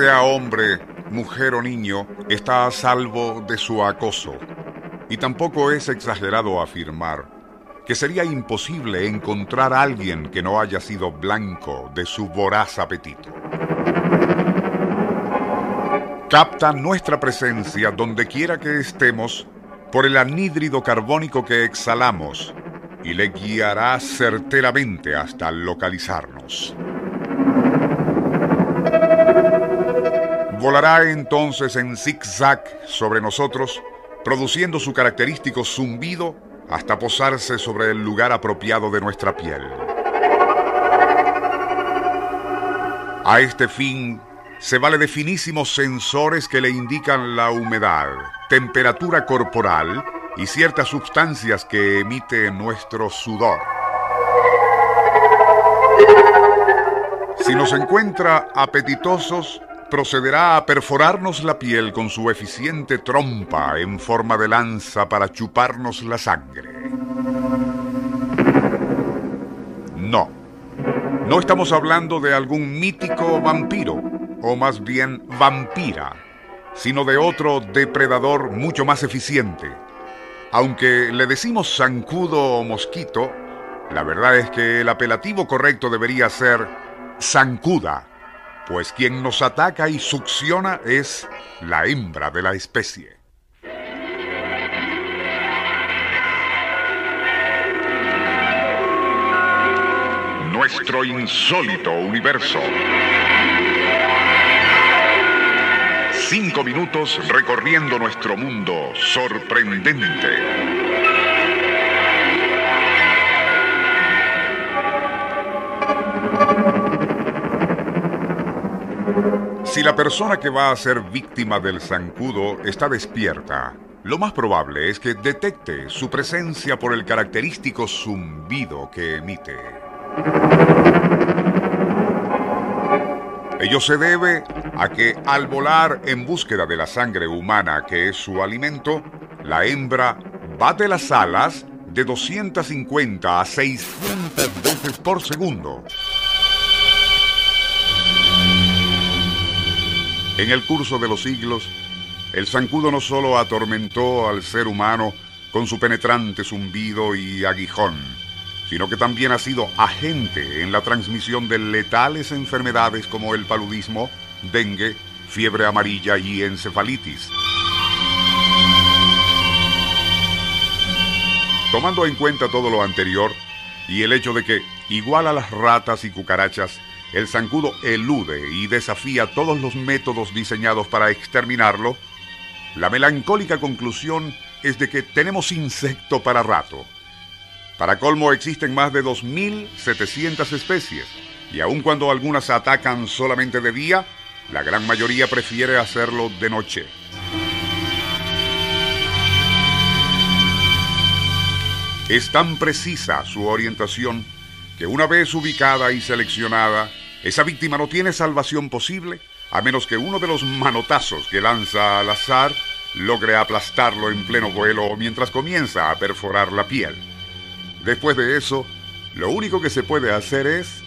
Sea hombre, mujer o niño, está a salvo de su acoso. Y tampoco es exagerado afirmar que sería imposible encontrar a alguien que no haya sido blanco de su voraz apetito. Capta nuestra presencia donde quiera que estemos por el anhídrido carbónico que exhalamos y le guiará certeramente hasta localizarnos. Volará entonces en zigzag sobre nosotros, produciendo su característico zumbido hasta posarse sobre el lugar apropiado de nuestra piel. A este fin, se vale de finísimos sensores que le indican la humedad, temperatura corporal y ciertas sustancias que emite nuestro sudor. Si nos encuentra apetitosos, procederá a perforarnos la piel con su eficiente trompa en forma de lanza para chuparnos la sangre. No, no estamos hablando de algún mítico vampiro, o más bien vampira, sino de otro depredador mucho más eficiente. Aunque le decimos zancudo o mosquito, la verdad es que el apelativo correcto debería ser zancuda pues quien nos ataca y succiona es la hembra de la especie. Nuestro insólito universo. Cinco minutos recorriendo nuestro mundo sorprendente. Si la persona que va a ser víctima del zancudo está despierta, lo más probable es que detecte su presencia por el característico zumbido que emite. Ello se debe a que al volar en búsqueda de la sangre humana que es su alimento, la hembra bate las alas de 250 a 600 veces por segundo. En el curso de los siglos, el zancudo no solo atormentó al ser humano con su penetrante zumbido y aguijón, sino que también ha sido agente en la transmisión de letales enfermedades como el paludismo, dengue, fiebre amarilla y encefalitis. Tomando en cuenta todo lo anterior y el hecho de que, igual a las ratas y cucarachas, el zancudo elude y desafía todos los métodos diseñados para exterminarlo, la melancólica conclusión es de que tenemos insecto para rato. Para colmo existen más de 2.700 especies, y aun cuando algunas atacan solamente de día, la gran mayoría prefiere hacerlo de noche. Es tan precisa su orientación que una vez ubicada y seleccionada, esa víctima no tiene salvación posible a menos que uno de los manotazos que lanza al azar logre aplastarlo en pleno vuelo mientras comienza a perforar la piel. Después de eso, lo único que se puede hacer es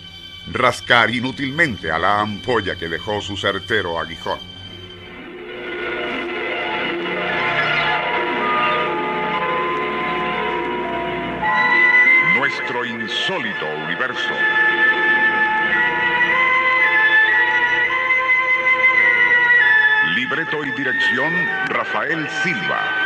rascar inútilmente a la ampolla que dejó su certero aguijón. Nuestro insólito universo. Libreto y dirección Rafael Silva.